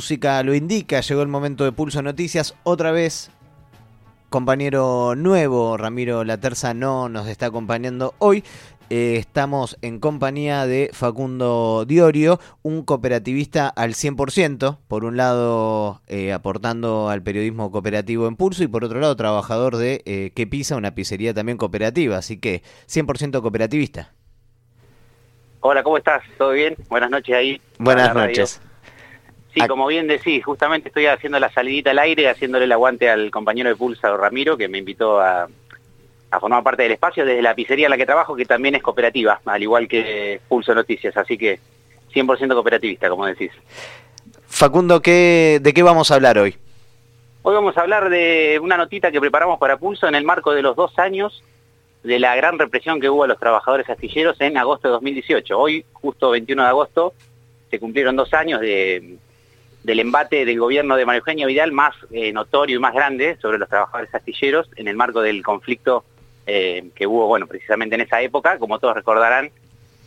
música lo indica, llegó el momento de Pulso Noticias. Otra vez, compañero nuevo, Ramiro Laterza, no nos está acompañando hoy. Eh, estamos en compañía de Facundo Diorio, un cooperativista al 100%, por un lado eh, aportando al periodismo cooperativo en Pulso y por otro lado trabajador de eh, Que Pisa, una pizzería también cooperativa, así que 100% cooperativista. Hola, ¿cómo estás? ¿Todo bien? Buenas noches ahí. Buenas noches. Sí, como bien decís, justamente estoy haciendo la salidita al aire, haciéndole el aguante al compañero de Pulsa, Ramiro, que me invitó a, formar parte del espacio desde la pizzería en la que trabajo, que también es cooperativa, al igual que Pulso Noticias, así que 100% cooperativista, como decís. Facundo, ¿qué, ¿de qué vamos a hablar hoy? Hoy vamos a hablar de una notita que preparamos para Pulso en el marco de los dos años de la gran represión que hubo a los trabajadores astilleros en agosto de 2018. Hoy, justo 21 de agosto, se cumplieron dos años de del embate del gobierno de Mario Eugenio Vidal más eh, notorio y más grande sobre los trabajadores astilleros en el marco del conflicto eh, que hubo, bueno, precisamente en esa época, como todos recordarán,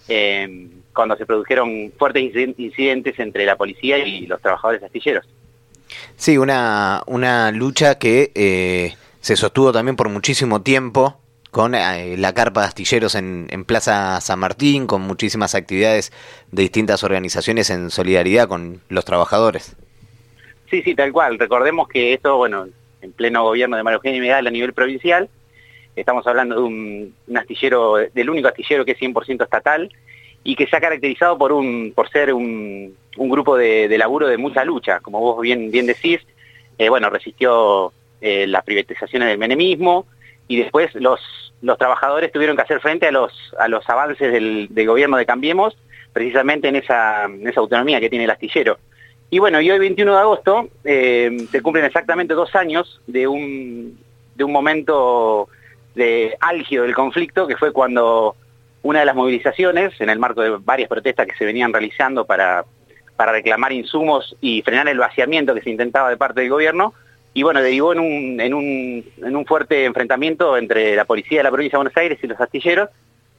eh, cuando se produjeron fuertes incidentes entre la policía y los trabajadores astilleros. Sí, una, una lucha que se sostuvo también por muchísimo tiempo con la carpa de astilleros en, Plaza San Martín, con muchísimas actividades de distintas organizaciones en solidaridad con los trabajadores. Sí, sí, tal cual. Recordemos que esto, bueno, en pleno gobierno de Mario Eugenio Vidal a nivel provincial, estamos hablando de un, astillero, del único astillero que es 100% estatal y que se ha caracterizado por un por ser un, grupo de, de, laburo de mucha lucha, como vos bien, bien decís, eh, bueno, resistió eh, las privatizaciones del menemismo, y después los, los trabajadores tuvieron que hacer frente a los, a los avances del, gobierno de Cambiemos, precisamente en esa, esa autonomía que tiene el astillero. Y bueno, y hoy 21 de agosto eh, se cumplen exactamente dos años de un, de un momento de álgido del conflicto, que fue cuando una de las movilizaciones, en el marco de varias protestas que se venían realizando para, para reclamar insumos y frenar el vaciamiento que se intentaba de parte del gobierno, y bueno, derivó en un, en, un, en un fuerte enfrentamiento entre la policía de la provincia de Buenos Aires y los astilleros,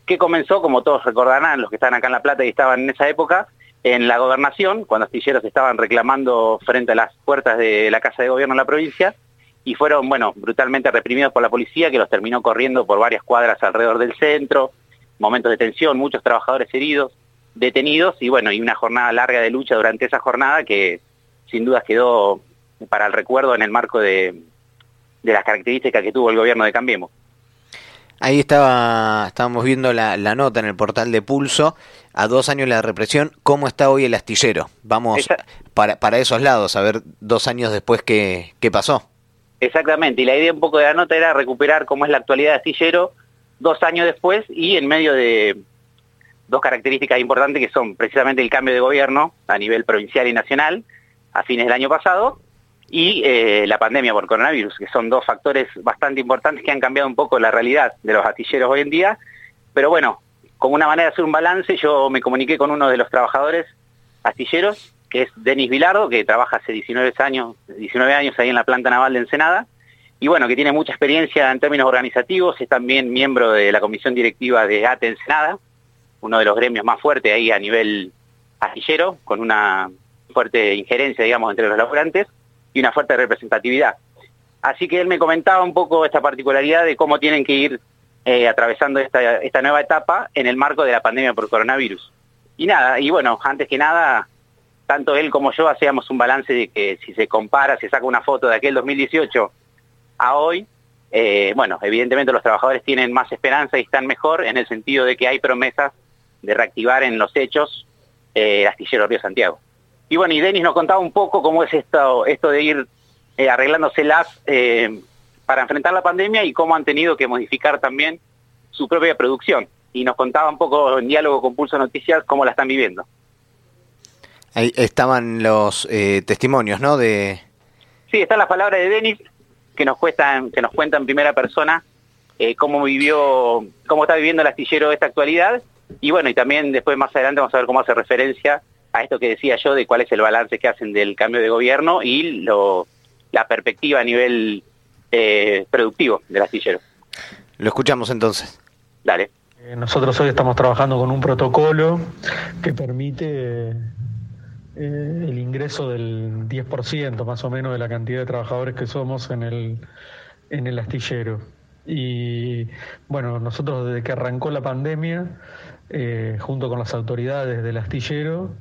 que comenzó, como todos recordarán, los que están acá en La Plata y estaban en esa época, en la gobernación, cuando astilleros estaban reclamando frente a las puertas de la Casa de Gobierno en la provincia, y fueron, bueno, brutalmente reprimidos por la policía, que los terminó corriendo por varias cuadras alrededor del centro, momentos de tensión, muchos trabajadores heridos, detenidos, y bueno, y una jornada larga de lucha durante esa jornada que sin dudas quedó para el recuerdo en el marco de, las características que tuvo el gobierno de Cambiemos. Ahí estaba, estábamos viendo la, nota en el portal de Pulso, a dos años de la represión, ¿cómo está hoy el astillero? Vamos para, para esos lados, a ver dos años después qué, qué pasó. Exactamente, y la idea un poco de la nota era recuperar cómo es la actualidad de astillero dos años después y en medio de dos características importantes que son precisamente el cambio de gobierno a nivel provincial y nacional a fines del año pasado y eh, la pandemia por coronavirus, que son dos factores bastante importantes que han cambiado un poco la realidad de los astilleros hoy en día. Pero bueno, como una manera de hacer un balance, yo me comuniqué con uno de los trabajadores astilleros, que es Denis Vilardo, que trabaja hace 19 años, 19 años ahí en la planta naval de Ensenada, y bueno, que tiene mucha experiencia en términos organizativos, es también miembro de la comisión directiva de ATE Ensenada, uno de los gremios más fuertes ahí a nivel astillero, con una fuerte injerencia, digamos, entre los laburantes, y una fuerte representatividad. Así que él me comentaba un poco esta particularidad de cómo tienen que ir eh, atravesando esta, nueva etapa en el marco de la pandemia por coronavirus. Y nada, y bueno, antes que nada, tanto él como yo hacíamos un balance de que si se compara, se saca una foto de aquel 2018 a hoy, eh, bueno, evidentemente los trabajadores tienen más esperanza y están mejor en el sentido de que hay promesas de reactivar en los hechos eh, el astillero Río Santiago. Y bueno, y Denis nos contaba un poco cómo es esto, esto de ir eh, arreglándoselas eh, para enfrentar la pandemia y cómo han tenido que modificar también su propia producción. Y nos contaba un poco en diálogo con Pulso Noticias cómo la están viviendo. Ahí estaban los eh, testimonios, ¿no? De... Sí, están las palabras de Denis que nos, cuestan, que nos cuenta en primera persona eh, cómo vivió, cómo está viviendo el astillero esta actualidad. Y bueno, y también después más adelante vamos a ver cómo hace referencia a esto que decía yo de cuál es el balance que hacen del cambio de gobierno y lo, la perspectiva a nivel eh, productivo del astillero. Lo escuchamos entonces. Dale. Eh, nosotros hoy estamos trabajando con un protocolo que permite eh, el ingreso del 10% más o menos de la cantidad de trabajadores que somos en el, en el astillero. Y bueno, nosotros desde que arrancó la pandemia, eh, junto con las autoridades del astillero,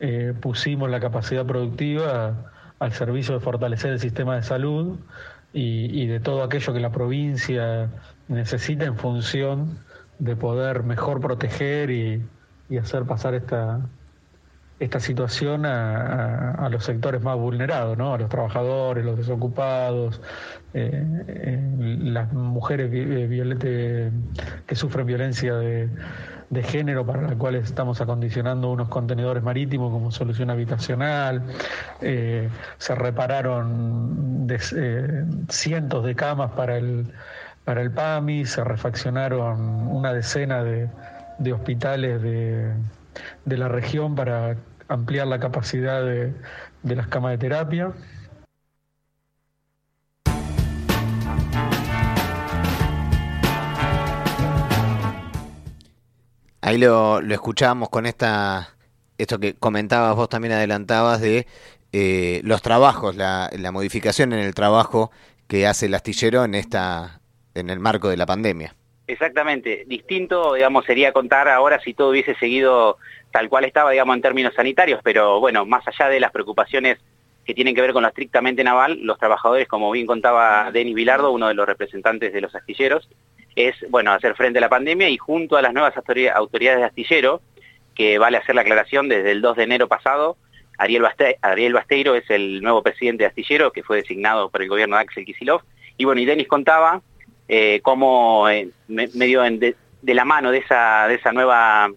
eh, pusimos la capacidad productiva al servicio de fortalecer el sistema de salud y, de todo aquello que la provincia necesita en función de poder mejor proteger y hacer pasar esta, esta situación a, los sectores más vulnerados, ¿no? a los trabajadores, los desocupados, eh, eh, las mujeres eh, que sufren violencia de, género para las cuales estamos acondicionando unos contenedores marítimos como solución habitacional. se repararon cientos de camas para el, para el PAMI, se refaccionaron una decena de, de hospitales de de la región para ampliar la capacidad de, las camas de terapia. Ahí lo, lo escuchábamos con esta, esto que comentabas, vos también adelantabas de eh, los trabajos, la, modificación en el trabajo que hace el astillero en esta, en el marco de la pandemia. Exactamente. Distinto, digamos, sería contar ahora si todo hubiese seguido tal cual estaba, digamos, en términos sanitarios, pero bueno, más allá de las preocupaciones que tienen que ver con lo estrictamente naval, los trabajadores, como bien contaba Denis Vilardo, uno de los representantes de los astilleros, es, bueno, hacer frente a la pandemia y junto a las nuevas autoridades de astillero, que vale hacer la aclaración desde el 2 de enero pasado, Ariel, Basteiro es el nuevo presidente de astillero, que fue designado por el gobierno de Axel Kisilov, y bueno, y Denis contaba eh, cómo eh, medio de, la mano de esa, de esa nueva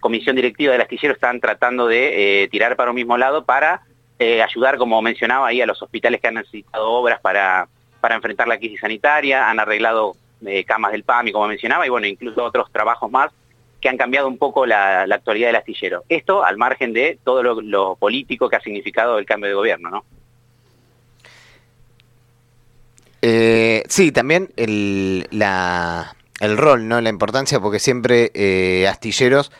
comisión directiva del astillero están tratando de eh, tirar para un mismo lado para ayudar, como mencionaba ahí, a los hospitales que han necesitado obras para, para enfrentar la crisis sanitaria, han arreglado camas del PAMI, como mencionaba, y bueno, incluso otros trabajos más que han cambiado un poco la, actualidad del astillero. Esto al margen de todo lo, lo político que ha significado el cambio de gobierno, ¿no? Eh, sí, también el, la, el rol, ¿no? La importancia, porque siempre eh, astilleros,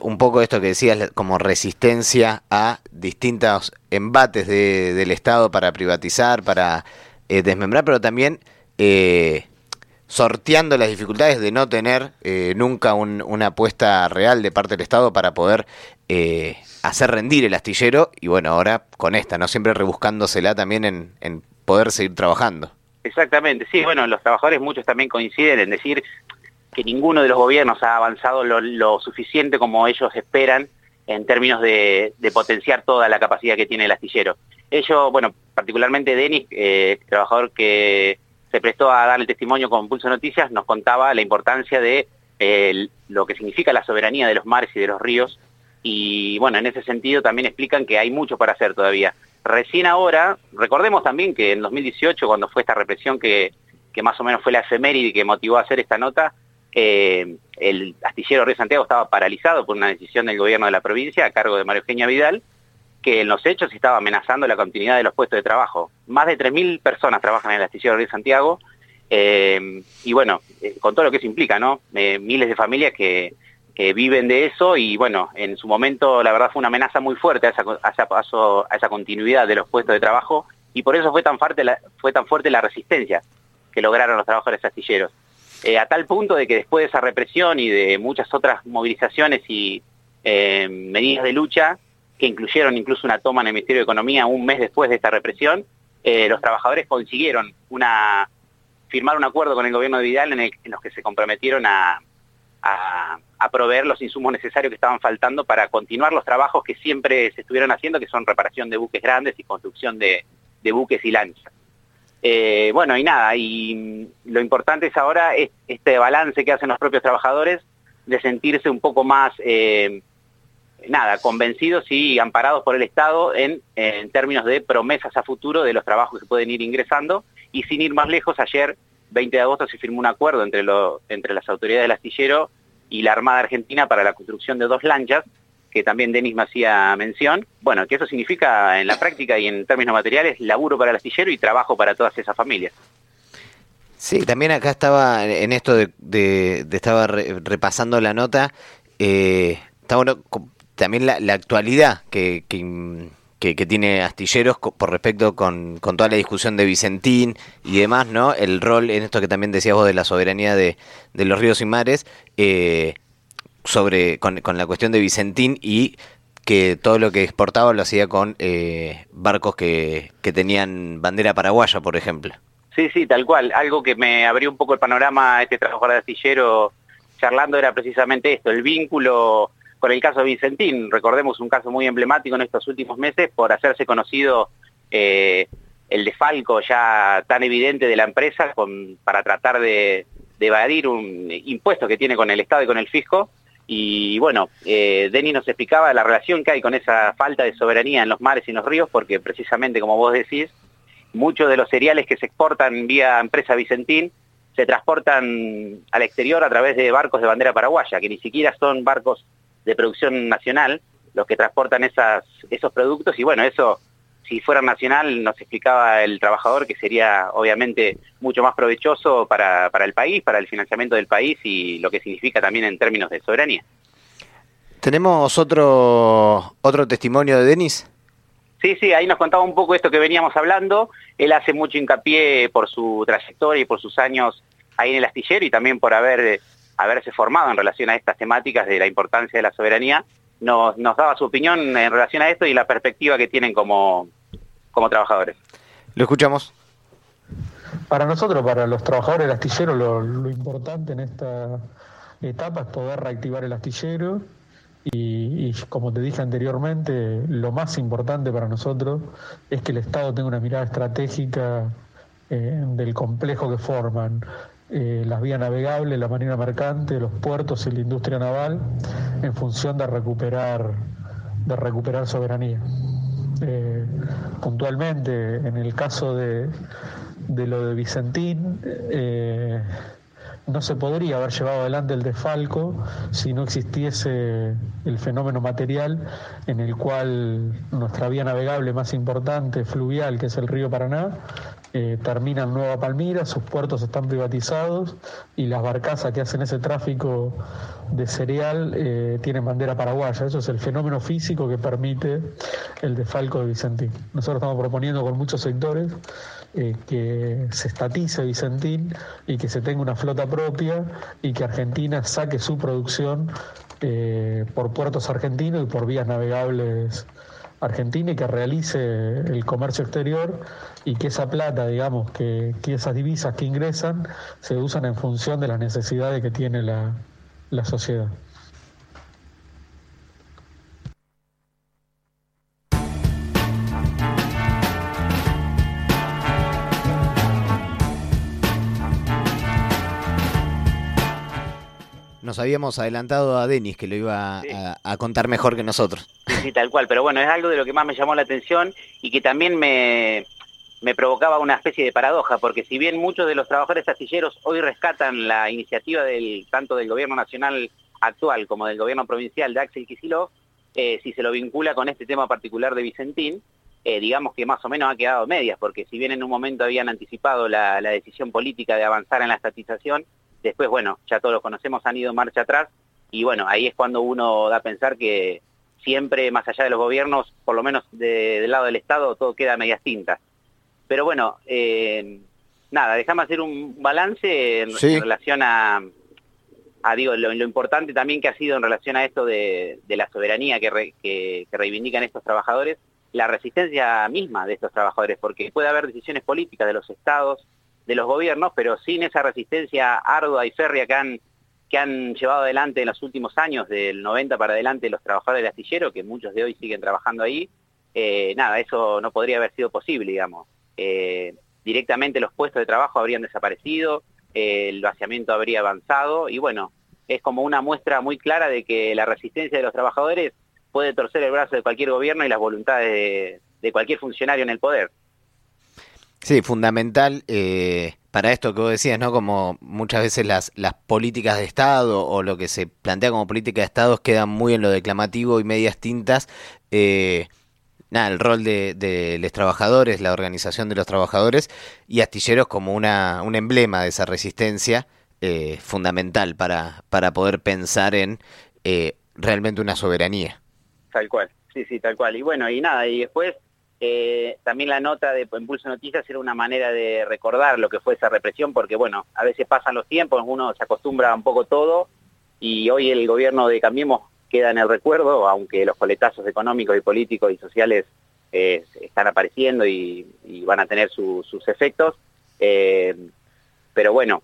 un poco esto que decías, como resistencia a distintos embates del Estado para privatizar, para eh, desmembrar, pero también eh, sorteando las dificultades de no tener nunca una apuesta real de parte del Estado para poder hacer rendir el astillero y bueno, ahora con esta, ¿no? Siempre rebuscándosela también en, poder seguir trabajando. Exactamente, sí, bueno, los trabajadores muchos también coinciden en decir que ninguno de los gobiernos ha avanzado lo, suficiente como ellos esperan en términos de, potenciar toda la capacidad que tiene el astillero. Ellos, bueno, particularmente Denis, eh, trabajador que se prestó a dar el testimonio con Pulso Noticias, nos contaba la importancia de eh, lo que significa la soberanía de los mares y de los ríos, y bueno, en ese sentido también explican que hay mucho para hacer todavía. Recién ahora, recordemos también que en 2018, cuando fue esta represión que, más o menos fue la efeméride que motivó a hacer esta nota, eh, el astillero Río Santiago estaba paralizado por una decisión del gobierno de la provincia a cargo de María Eugenia Vidal, que en los hechos estaba amenazando la continuidad de los puestos de trabajo. Más de 3.000 personas trabajan en el astillero Río Santiago, eh, y bueno, eh, con todo lo que eso implica, ¿no? miles de familias que, viven de eso y bueno, en su momento la verdad fue una amenaza muy fuerte a esa, a esa, continuidad de los puestos de trabajo y por eso fue tan fuerte la, fue tan fuerte la resistencia que lograron los trabajadores astilleros. Eh, a tal punto de que después de esa represión y de muchas otras movilizaciones y eh, medidas de lucha, que incluyeron incluso una toma en el Ministerio de Economía un mes después de esta represión, eh, los trabajadores consiguieron una firmar un acuerdo con el gobierno de Vidal en, el, los que se comprometieron a, a, proveer los insumos necesarios que estaban faltando para continuar los trabajos que siempre se estuvieron haciendo, que son reparación de buques grandes y construcción de, buques y lanchas. Eh, bueno, y nada, y lo importante es ahora este balance que hacen los propios trabajadores de sentirse un poco más, eh, nada, convencidos y amparados por el Estado en, términos de promesas a futuro de los trabajos que pueden ir ingresando. Y sin ir más lejos, ayer 20 de agosto se firmó un acuerdo entre, entre las autoridades del astillero y la Armada Argentina para la construcción de dos lanchas, que también Denis me hacía mención. Bueno, que eso significa en la práctica y en términos materiales laburo para el astillero y trabajo para todas esas familias. Sí, también acá estaba en esto de, estaba repasando la nota, eh, también la, actualidad que, que, tiene Astilleros por respecto con, con, toda la discusión de Vicentín y demás, ¿no? El rol en esto que también decías vos de la soberanía de, de los ríos y mares, eh, sobre con, con, la cuestión de Vicentín y que todo lo que exportaba lo hacía con eh, barcos que, que tenían bandera paraguaya, por ejemplo. Sí, sí, tal cual. Algo que me abrió un poco el panorama este trabajador de astillero charlando era precisamente esto, el vínculo con el caso de Vicentín. Recordemos un caso muy emblemático en estos últimos meses por hacerse conocido eh, el desfalco ya tan evidente de la empresa con, para tratar de, evadir un impuesto que tiene con el Estado y con el fisco. Y bueno, eh, Denis nos explicaba la relación que hay con esa falta de soberanía en los mares y en los ríos, porque precisamente como vos decís, muchos de los cereales que se exportan vía empresa Vicentín se transportan al exterior a través de barcos de bandera paraguaya, que ni siquiera son barcos de producción nacional los que transportan esas, esos productos y bueno, eso si fuera nacional nos explicaba el trabajador que sería obviamente mucho más provechoso para, para el país, para el financiamiento del país y lo que significa también en términos de soberanía. ¿Tenemos otro, otro testimonio de Denis? Sí, sí, ahí nos contaba un poco esto que veníamos hablando. Él hace mucho hincapié por su trayectoria y por sus años ahí en el astillero y también por haber, haberse formado en relación a estas temáticas de la importancia de la soberanía. Nos, nos daba su opinión en relación a esto y la perspectiva que tienen como, como trabajadores. Lo escuchamos. Para nosotros, para los trabajadores del astillero, lo, lo importante en esta etapa es poder reactivar el astillero, y, como te dije anteriormente, lo más importante para nosotros es que el Estado tenga una mirada estratégica eh, del complejo que forman eh, las vías navegables, la marina mercante, los puertos y la industria naval en función de recuperar, de recuperar soberanía. Eh, puntualmente, en el caso de, de lo de Vicentín, no se podría haber llevado adelante el desfalco si no existiese el fenómeno material en el cual nuestra vía navegable más importante, fluvial, que es el río Paraná, eh, termina en Nueva Palmira, sus puertos están privatizados y las barcazas que hacen ese tráfico de cereal eh, tienen bandera paraguaya. Eso es el fenómeno físico que permite el desfalco de Vicentín. Nosotros estamos proponiendo con muchos sectores eh, que se estatice Vicentín y que se tenga una flota propia y que Argentina saque su producción eh, por puertos argentinos y por vías navegables argentinas y que realice el comercio exterior y que esa plata, digamos, que, esas divisas que ingresan se usan en función de las necesidades que tiene la sociedad. Nos habíamos adelantado a Denis que lo iba a, contar mejor que nosotros. Sí, tal cual, pero bueno, es algo de lo que más me llamó la atención y que también me, me provocaba una especie de paradoja, porque si bien muchos de los trabajadores astilleros hoy rescatan la iniciativa del tanto del gobierno nacional actual como del gobierno provincial de Axel Kicillof, eh, si se lo vincula con este tema particular de Vicentín, eh, digamos que más o menos ha quedado medias, porque si bien en un momento habían anticipado la, la decisión política de avanzar en la estatización, Después, bueno, ya todos los conocemos, han ido marcha atrás y bueno, ahí es cuando uno da a pensar que siempre, más allá de los gobiernos, por lo menos del lado del Estado, todo queda a medias tintas. Pero bueno, eh, nada, déjame hacer un balance en, relación a, digo, lo, importante también que ha sido en relación a esto de, la soberanía que, que, reivindican estos trabajadores, la resistencia misma de estos trabajadores, porque puede haber decisiones políticas de los estados, de los gobiernos, pero sin esa resistencia ardua y férrea que han, que han llevado adelante en los últimos años, del 90 para adelante, los trabajadores del astillero, que muchos de hoy siguen trabajando ahí, eh, nada, eso no podría haber sido posible, digamos. Eh, directamente los puestos de trabajo habrían desaparecido, eh, el vaciamiento habría avanzado, y bueno, es como una muestra muy clara de que la resistencia de los trabajadores puede torcer el brazo de cualquier gobierno y las voluntades de cualquier funcionario en el poder. Sí, fundamental eh, para esto que vos decías, ¿no? Como muchas veces las, las políticas de Estado o lo que se plantea como política de Estado quedan muy en lo declamativo y medias tintas. Eh, nada, el rol de, los trabajadores, la organización de los trabajadores y astilleros como una, un emblema de esa resistencia eh, fundamental para, para poder pensar en realmente una soberanía. Tal cual, sí, sí, tal cual. Y bueno, y nada, y después eh, también la nota de Impulso Noticias era una manera de recordar lo que fue esa represión, porque bueno, a veces pasan los tiempos, uno se acostumbra un poco todo, y hoy el gobierno de Cambiemos queda en el recuerdo, aunque los coletazos económicos y políticos y sociales eh, están apareciendo y, van a tener sus efectos. Eh, pero bueno,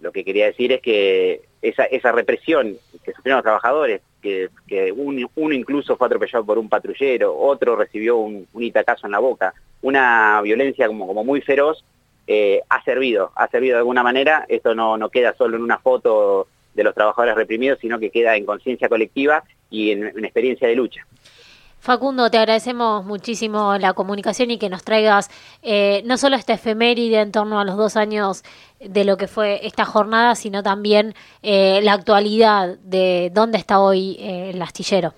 lo que quería decir es que esa, esa represión que sufrieron los trabajadores, que, uno incluso fue atropellado por un patrullero, otro recibió un, un itacazo en la boca, una violencia como, como muy feroz, eh, ha servido, ha servido de alguna manera, esto no, no queda solo en una foto de los trabajadores reprimidos, sino que queda en conciencia colectiva y en experiencia de lucha. Facundo, te agradecemos muchísimo la comunicación y que nos traigas eh, no solo esta efeméride en torno a los dos años de lo que fue esta jornada, sino también eh, la actualidad de dónde está hoy eh, el astillero.